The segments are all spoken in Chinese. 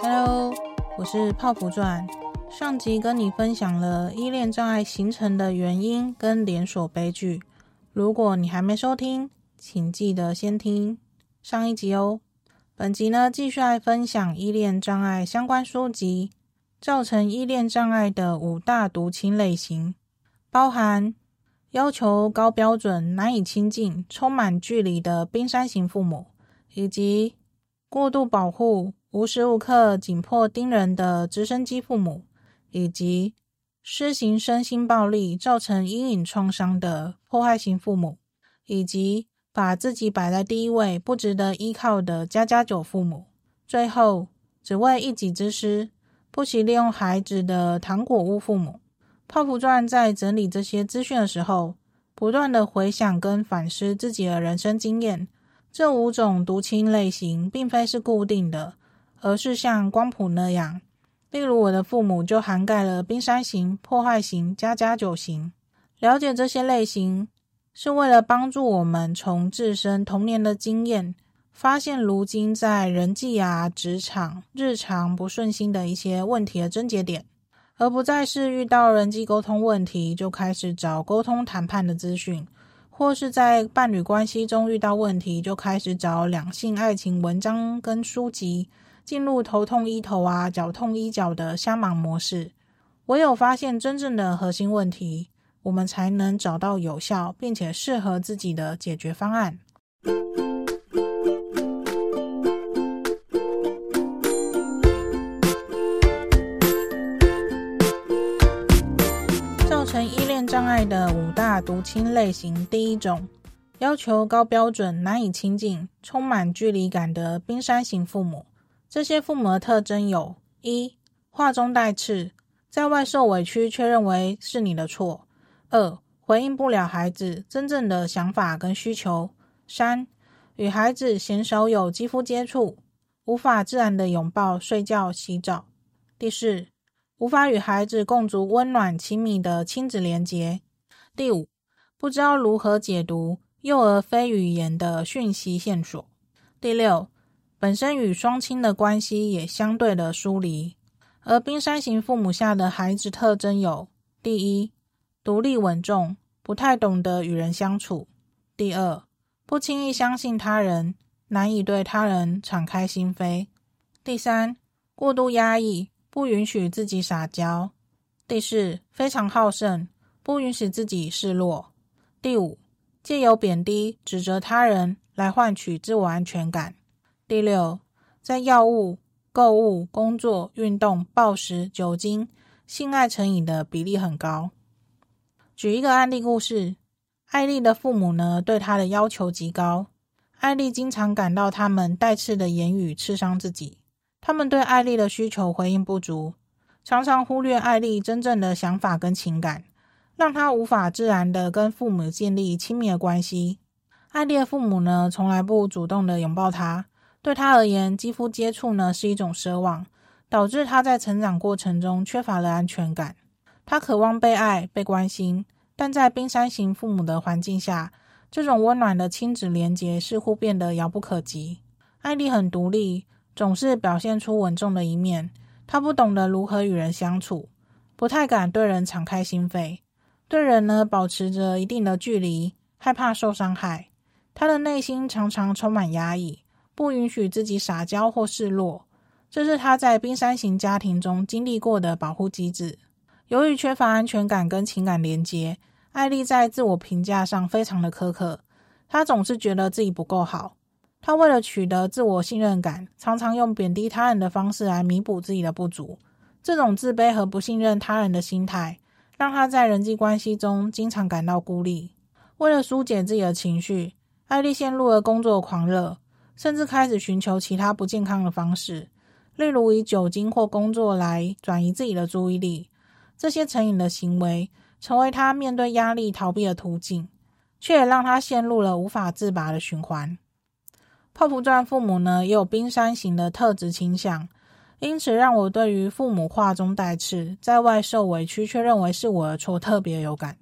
Hello，我是泡芙传。上集跟你分享了依恋障碍形成的原因跟连锁悲剧。如果你还没收听，请记得先听上一集哦。本集呢，继续来分享依恋障碍相关书籍造成依恋障碍的五大毒亲类型，包含要求高标准、难以亲近、充满距离的冰山型父母，以及过度保护、无时无刻紧迫盯人的直升机父母，以及施行身心暴力造成阴影创伤的破坏型父母，以及把自己摆在第一位、不值得依靠的家家酒父母，最后只为一己之私、不惜利用孩子的糖果屋父母。泡芙传在整理这些资讯的时候，不断的回想跟反思自己的人生经验。这五种毒亲类型并非是固定的，而是像光谱那样。例如，我的父母就涵盖了冰山型、破坏型、家家酒型。了解这些类型，是为了帮助我们从自身童年的经验，发现如今在人际啊、职场、日常不顺心的一些问题的症结点，而不再是遇到人际沟通问题就开始找沟通谈判的资讯，或是在伴侣关系中遇到问题就开始找两性爱情文章跟书籍，进入头痛医头啊、脚痛医脚的瞎忙模式。唯有发现真正的核心问题。我们才能找到有效并且适合自己的解决方案。毒亲类型，第一种，要求高标准、难以亲近、充满距离感的冰山型父母。这些父母的特征有：一、话中带刺，在外受委屈却认为是你的错。二、回应不了孩子真正的想法跟需求。三、与孩子鲜少有肌肤接触，无法自然的拥抱、睡觉、洗澡。第四，无法与孩子共筑温暖亲密的亲子连结。第五，不知道如何解读幼儿非语言的讯息线索。第六，本身与双亲的关系也相对的疏离。而冰山型父母下的孩子特征有：第一，独立稳重，不太懂得与人相处。第二，不轻易相信他人，难以对他人敞开心扉。第三，过度压抑，不允许自己撒娇。第四，非常好胜，不允许自己示弱。第五，借由贬低、指责他人来换取自我安全感。第六，在药物、购物、工作、运动、暴食、酒精、性爱成瘾的比例很高。举一个案例故事，艾丽的父母呢，对她的要求极高。艾丽经常感到他们带刺的言语刺伤自己，他们对艾丽的需求回应不足，常常忽略艾丽真正的想法跟情感，让他无法自然的跟父母建立亲密的关系。艾丽的父母呢，从来不主动的拥抱她，对她而言，肌肤接触呢是一种奢望，导致她在成长过程中缺乏了安全感。他渴望被爱、被关心，但在冰山型父母的环境下，这种温暖的亲子连结似乎变得遥不可及。艾丽很独立，总是表现出稳重的一面。她不懂得如何与人相处，不太敢对人敞开心扉，对人呢保持着一定的距离，害怕受伤害。他的内心常常充满压抑，不允许自己撒娇或示弱。这是他在冰山型家庭中经历过的保护机制。由于缺乏安全感跟情感连接，艾莉在自我评价上非常的苛刻。她总是觉得自己不够好。她为了取得自我信任感，常常用贬低他人的方式来弥补自己的不足。这种自卑和不信任他人的心态，让他在人际关系中经常感到孤立。为了纾解自己的情绪，艾莉陷入了工作狂热，甚至开始寻求其他不健康的方式，例如以酒精或工作来转移自己的注意力。这些成瘾的行为成为他面对压力逃避的途径，却也让他陷入了无法自拔的循环。泡芙钻父母呢，也有冰山型的特质倾向，因此让我对于父母话中带刺，在外受委屈却认为是我的错特别有感。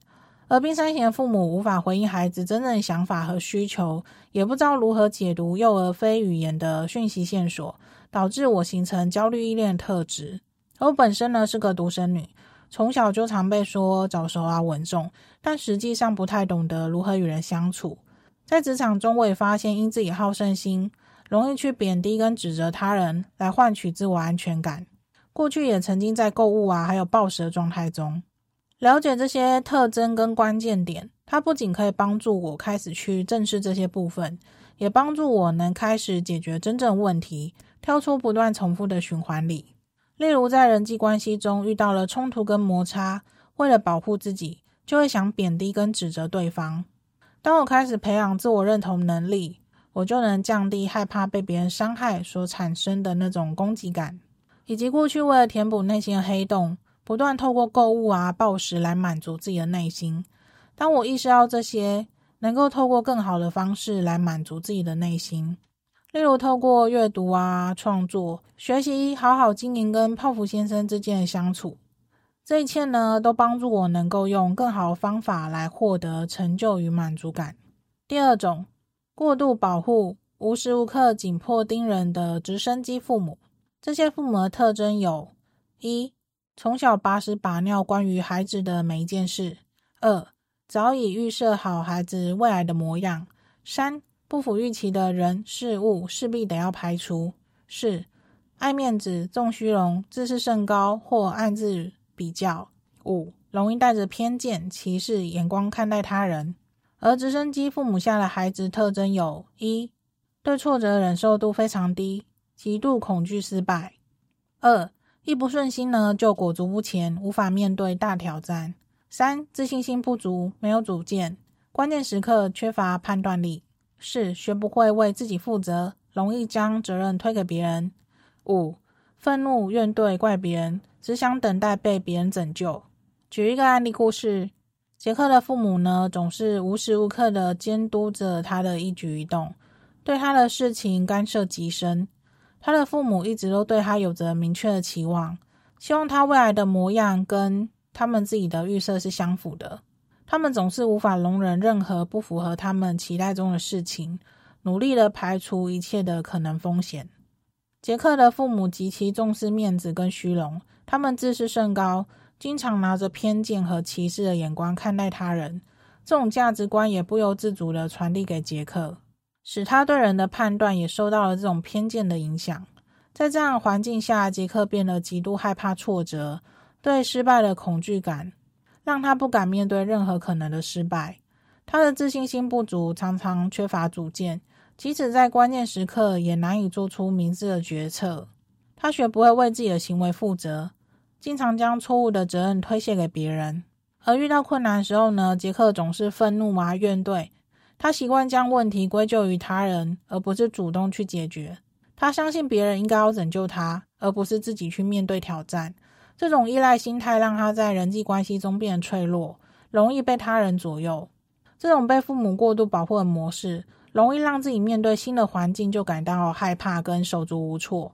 而冰山型父母无法回应孩子真正想法和需求，也不知道如何解读幼儿非语言的讯息线索，导致我形成焦虑依恋特质。而我本身呢是个独生女，从小就常被说早熟啊稳重，但实际上不太懂得如何与人相处。在职场中，我也发现因自己好胜心，容易去贬低跟指责他人来换取自我安全感。过去也曾经在购物啊，还有暴食的状态中，了解这些特征跟关键点，它不仅可以帮助我开始去正视这些部分，也帮助我能开始解决真正问题，跳出不断重复的循环里。例如在人际关系中遇到了冲突跟摩擦，为了保护自己，就会想贬低跟指责对方。当我开始培养自我认同能力，我就能降低害怕被别人伤害所产生的那种攻击感。以及过去为了填补内心的黑洞，不断透过购物啊、暴食来满足自己的内心。当我意识到这些能够透过更好的方式来满足自己的内心，例如透过阅读啊、创作、学习，好好经营跟泡芙先生之间的相处，这一切呢，都帮助我能够用更好的方法来获得成就与满足感。第二种，过度保护、无时无刻紧迫盯人的直升机父母。这些父母的特征有：一、从小把屎把尿关于孩子的每一件事；二、早已预设好孩子未来的模样；三、不符预期的人事物势必得要排除；四、爱面子、重虚荣、自视甚高或暗自比较；五、容易带着偏见、歧视眼光看待他人。而直升机父母下的孩子特征有：一、对挫折忍受度非常低。极度恐惧失败。二，一不顺心呢，就裹足不前，无法面对大挑战。三，自信心不足，没有主见，关键时刻缺乏判断力。四，学不会为自己负责，容易将责任推给别人。五，愤怒、怨怼、怪别人，只想等待被别人拯救。举一个案例故事：杰克的父母呢，总是无时无刻的监督着他的一举一动，对他的事情干涉极深。他的父母一直都对他有着明确的期望，希望他未来的模样跟他们自己的预设是相符的。他们总是无法容忍任何不符合他们期待中的事情，努力的排除一切的可能风险。杰克的父母极其重视面子跟虚荣，他们自视甚高，经常拿着偏见和歧视的眼光看待他人。这种价值观也不由自主地传递给杰克。使他对人的判断也受到了这种偏见的影响。在这样的环境下，杰克变得极度害怕挫折，对失败的恐惧感让他不敢面对任何可能的失败。他的自信心不足，常常缺乏主见，即使在关键时刻也难以做出明智的决策。他学不会为自己的行为负责，经常将错误的责任推卸给别人。而遇到困难的时候呢，杰克总是愤怒啊，怨怼。他习惯将问题归咎于他人，而不是主动去解决。他相信别人应该要拯救他，而不是自己去面对挑战。这种依赖心态让他在人际关系中变得脆弱，容易被他人左右。这种被父母过度保护的模式，容易让自己面对新的环境就感到害怕跟手足无措。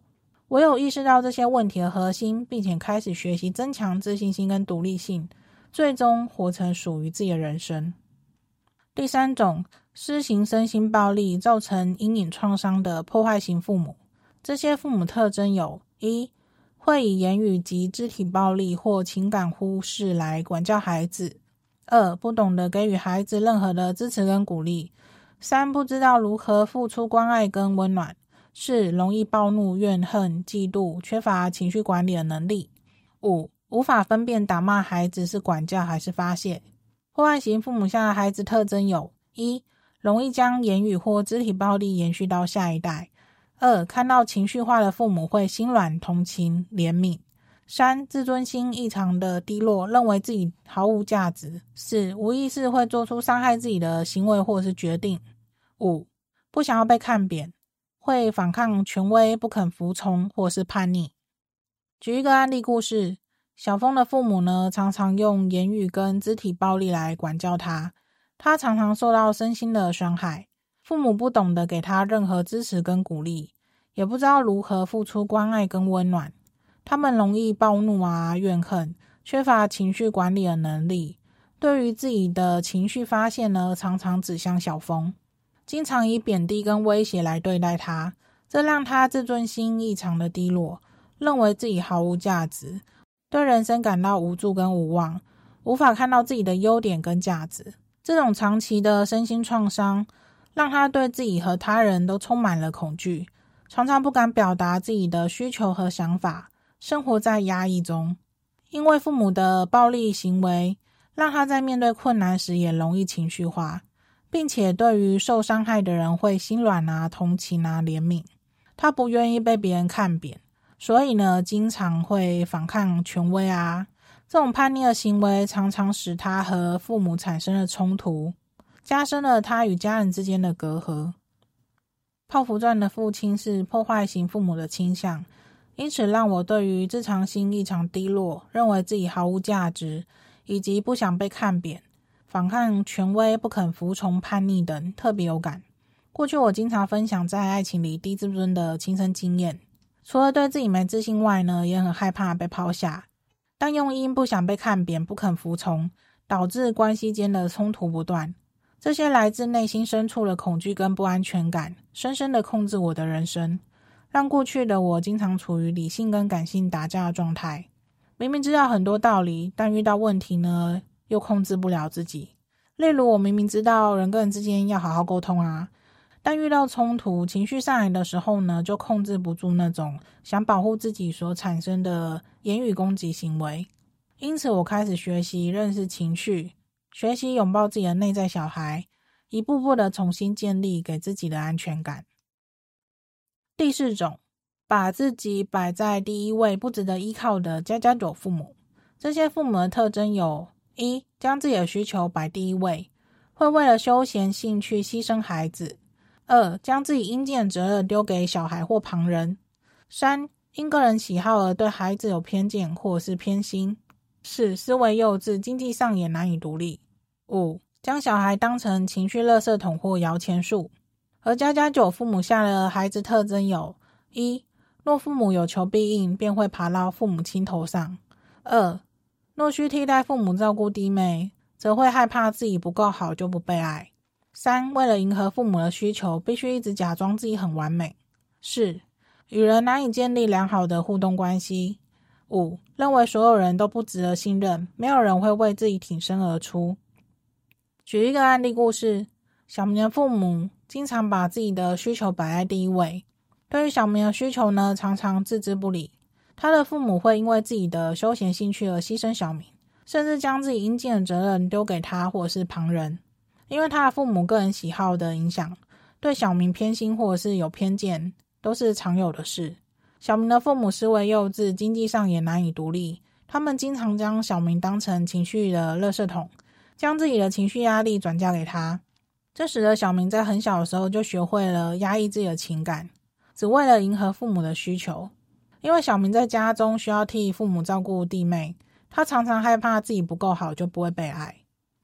唯有意识到这些问题的核心，并且开始学习增强自信心跟独立性，最终活成属于自己的人生。第三种，施行身心暴力，造成阴影创伤的破坏型父母。这些父母特征有：一、会以言语及肢体暴力或情感忽视来管教孩子；二、不懂得给予孩子任何的支持跟鼓励；三、不知道如何付出关爱跟温暖；四、容易暴怒、怨恨、嫉妒，缺乏情绪管理的能力；五、无法分辨打骂孩子是管教还是发泄。破坏型父母下的孩子特征有：一、容易将言语或肢体暴力延续到下一代；二、看到情绪化的父母会心软、同情、怜悯；三、自尊心异常的低落，认为自己毫无价值；四、无意识会做出伤害自己的行为或是决定；五、不想要被看扁，会反抗权威，不肯服从或是叛逆。举一个案例故事。小峰的父母呢，常常用言语跟肢体暴力来管教他，他常常受到身心的伤害。父母不懂得给他任何支持跟鼓励，也不知道如何付出关爱跟温暖。他们容易暴怒啊、怨恨，缺乏情绪管理的能力，对于自己的情绪发泄呢，常常指向小峰，经常以贬低跟威胁来对待他，这让他自尊心异常的低落，认为自己毫无价值，对人生感到无助跟无望，无法看到自己的优点跟价值。这种长期的身心创伤，让他对自己和他人都充满了恐惧，常常不敢表达自己的需求和想法，生活在压抑中。因为父母的暴力行为，让他在面对困难时也容易情绪化，并且对于受伤害的人会心软啊、同情啊、怜悯。他不愿意被别人看扁，所以呢，经常会反抗权威啊。这种叛逆的行为常常使他和父母产生了冲突，加深了他与家人之间的隔阂。泡芙传的父亲是破坏型父母的倾向，因此让我对于自强心异常低落，认为自己毫无价值，以及不想被看扁、反抗权威、不肯服从、叛逆等特别有感。过去我经常分享在爱情里低自尊的亲身经验，除了对自己没自信外呢，也很害怕被抛下。但又因不想被看扁、不肯服从，导致关系间的冲突不断。这些来自内心深处的恐惧跟不安全感，深深的控制我的人生，让过去的我经常处于理性跟感性打架的状态。明明知道很多道理，但遇到问题呢，又控制不了自己。例如，我明明知道人跟人之间要好好沟通啊。但遇到冲突、情绪上来的时候呢，就控制不住那种想保护自己所产生的言语攻击行为。因此，我开始学习认识情绪，学习拥抱自己的内在小孩，一步步的重新建立给自己的安全感。第四种，把自己摆在第一位，不值得依靠的家家酒父母。这些父母的特征有：一、将自己的需求摆第一位，会为了休闲兴趣牺牲孩子。二、将自己应尽的责任丢给小孩或旁人；三、因个人喜好而对孩子有偏见或是偏心；四、思维幼稚，经济上也难以独立；五、将小孩当成情绪垃圾桶或摇钱树。而家家酒父母下的孩子特征有：一、若父母有求必应，便会爬到父母亲头上；二、若需替代父母照顾弟妹，则会害怕自己不够好就不被爱。三、为了迎合父母的需求，必须一直假装自己很完美。四、与人难以建立良好的互动关系。五、认为所有人都不值得信任，没有人会为自己挺身而出。举一个案例故事：小明的父母经常把自己的需求摆在第一位，对于小明的需求呢，常常置之不理。他的父母会因为自己的休闲兴趣而牺牲小明，甚至将自己应尽的责任丢给他或者是旁人。因为他的父母个人喜好的影响，对小明偏心或者是有偏见，都是常有的事。小明的父母思维幼稚，经济上也难以独立。他们经常将小明当成情绪的垃圾桶，将自己的情绪压力转嫁给他。这使得小明在很小的时候就学会了压抑自己的情感，只为了迎合父母的需求。因为小明在家中需要替父母照顾弟妹，他常常害怕自己不够好就不会被爱。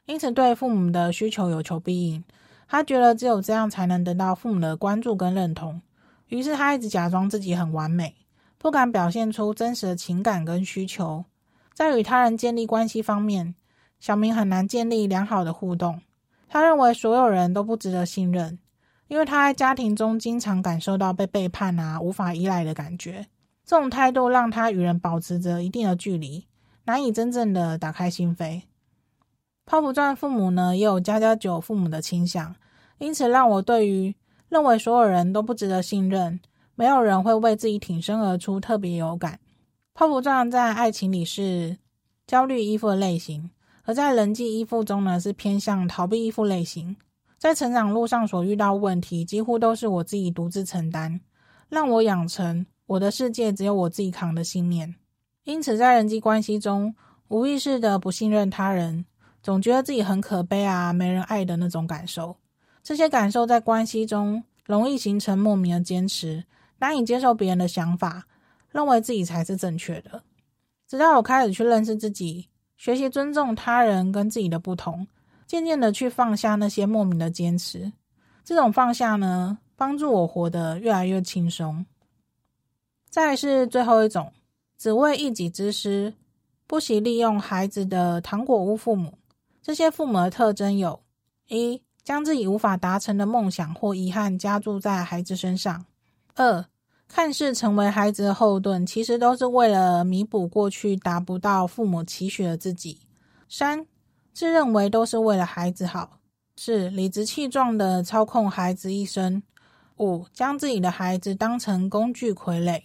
因此，对父母的需求有求必应，他觉得只有这样才能得到父母的关注跟认同。于是，他一直假装自己很完美，不敢表现出真实的情感跟需求。在与他人建立关系方面，小明很难建立良好的互动。他认为所有人都不值得信任，因为他在家庭中经常感受到被背叛啊、无法依赖的感觉。这种态度让他与人保持着一定的距离，难以真正的打开心扉。泡芙钻父母呢，也有家家酒父母的倾向，因此让我对于认为所有人都不值得信任，没有人会为自己挺身而出特别有感。泡芙钻在爱情里是焦虑依附的类型，而在人际依附中呢，是偏向逃避依附类型。在成长路上所遇到问题，几乎都是我自己独自承担，让我养成我的世界只有我自己扛的信念。因此，在人际关系中，无意识的不信任他人。总觉得自己很可悲啊，没人爱的那种感受。这些感受在关系中容易形成莫名的坚持，难以接受别人的想法，认为自己才是正确的。直到我开始去认识自己，学习尊重他人跟自己的不同，渐渐的去放下那些莫名的坚持。这种放下呢，帮助我活得越来越轻松。再是最后一种，只为一己之私，不惜利用孩子的糖果屋父母。这些父母的特征有：一、将自己无法达成的梦想或遗憾加注在孩子身上；二、看似成为孩子的后盾，其实都是为了弥补过去达不到父母期许的自己；三、自认为都是为了孩子好；四、理直气壮的操控孩子一生；五、将自己的孩子当成工具傀儡。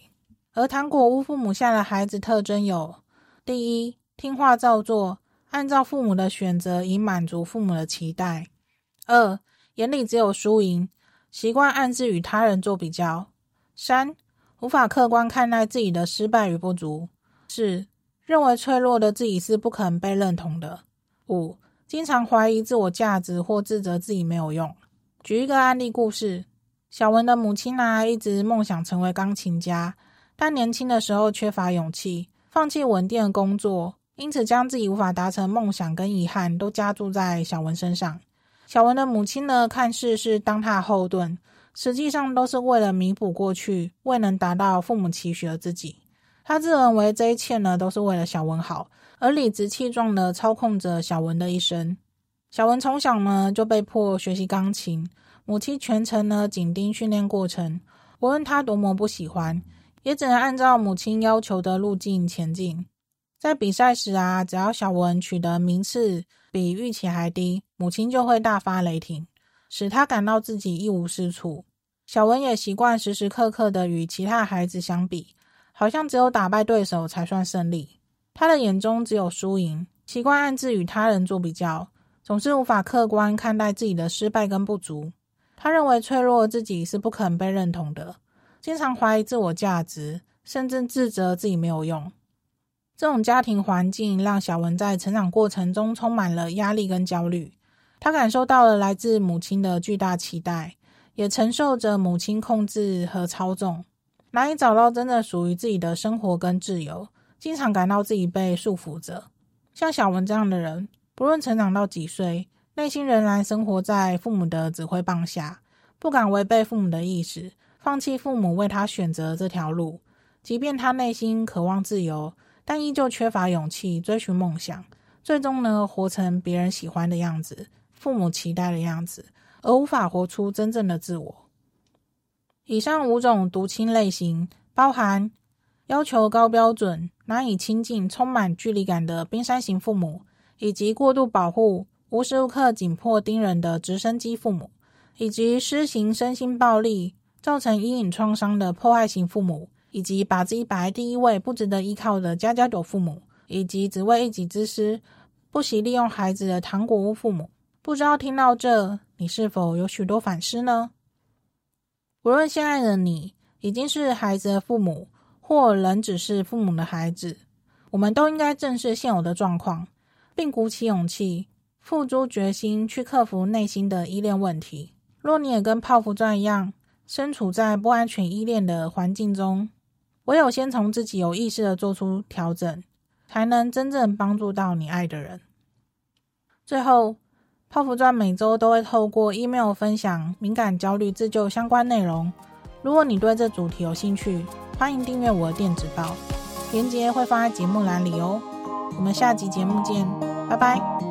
而糖果屋父母下的孩子特征有：第一，听话照做。按照父母的选择，以满足父母的期待。二，眼里只有输赢，习惯暗自与他人做比较。三，无法客观看待自己的失败与不足。四，认为脆弱的自己是不可能被认同的。五，经常怀疑自我价值或自责自己没有用。举一个案例故事：小文的母亲啊，一直梦想成为钢琴家，但年轻的时候缺乏勇气，放弃稳定的工作。因此，将自己无法达成梦想跟遗憾都加注在小文身上。小文的母亲呢，看似是当他的后盾，实际上都是为了弥补过去未能达到父母期许的自己。他自认为这一切呢，都是为了小文好，而理直气壮的操控着小文的一生。小文从小呢就被迫学习钢琴，母亲全程呢紧盯训练过程，无论他多么不喜欢，也只能按照母亲要求的路径前进。在比赛时啊，只要小文取得名次比预期还低，母亲就会大发雷霆，使他感到自己一无是处。小文也习惯时时刻刻的与其他孩子相比，好像只有打败对手才算胜利。他的眼中只有输赢，习惯暗自与他人做比较，总是无法客观看待自己的失败跟不足。他认为脆弱自己是不可能被认同的，经常怀疑自我价值，甚至自责自己没有用。这种家庭环境让小文在成长过程中充满了压力跟焦虑，他感受到了来自母亲的巨大期待，也承受着母亲控制和操纵，难以找到真正属于自己的生活跟自由，经常感到自己被束缚着。像小文这样的人，不论成长到几岁，内心仍然生活在父母的指挥棒下，不敢违背父母的意识，放弃父母为他选择这条路，即便他内心渴望自由。但依旧缺乏勇气追寻梦想，最终呢，活成别人喜欢的样子，父母期待的样子，而无法活出真正的自我。以上五种毒亲类型，包含要求高标准、难以亲近、充满距离感的冰山型父母，以及过度保护、无时无刻紧迫盯人的直升机父母，以及施行身心暴力、造成阴影创伤的破坏型父母。以及把自己摆在第一位、不值得依靠的家家酒父母，以及只为一己之私、不惜利用孩子的糖果屋父母，不知道听到这，你是否有许多反思呢？无论现在的你已经是孩子的父母，或仍只是父母的孩子，我们都应该正视现有的状况，并鼓起勇气、付诸决心去克服内心的依恋问题。若你也跟泡芙钻一样，身处在不安全依恋的环境中，唯有先从自己有意识的做出调整，才能真正帮助到你爱的人。最后，泡芙钻每周都会透过 email 分享敏感焦虑自救相关内容。如果你对这主题有兴趣，欢迎订阅我的电子报，链接会放在节目栏里哦。我们下集节目见，拜拜。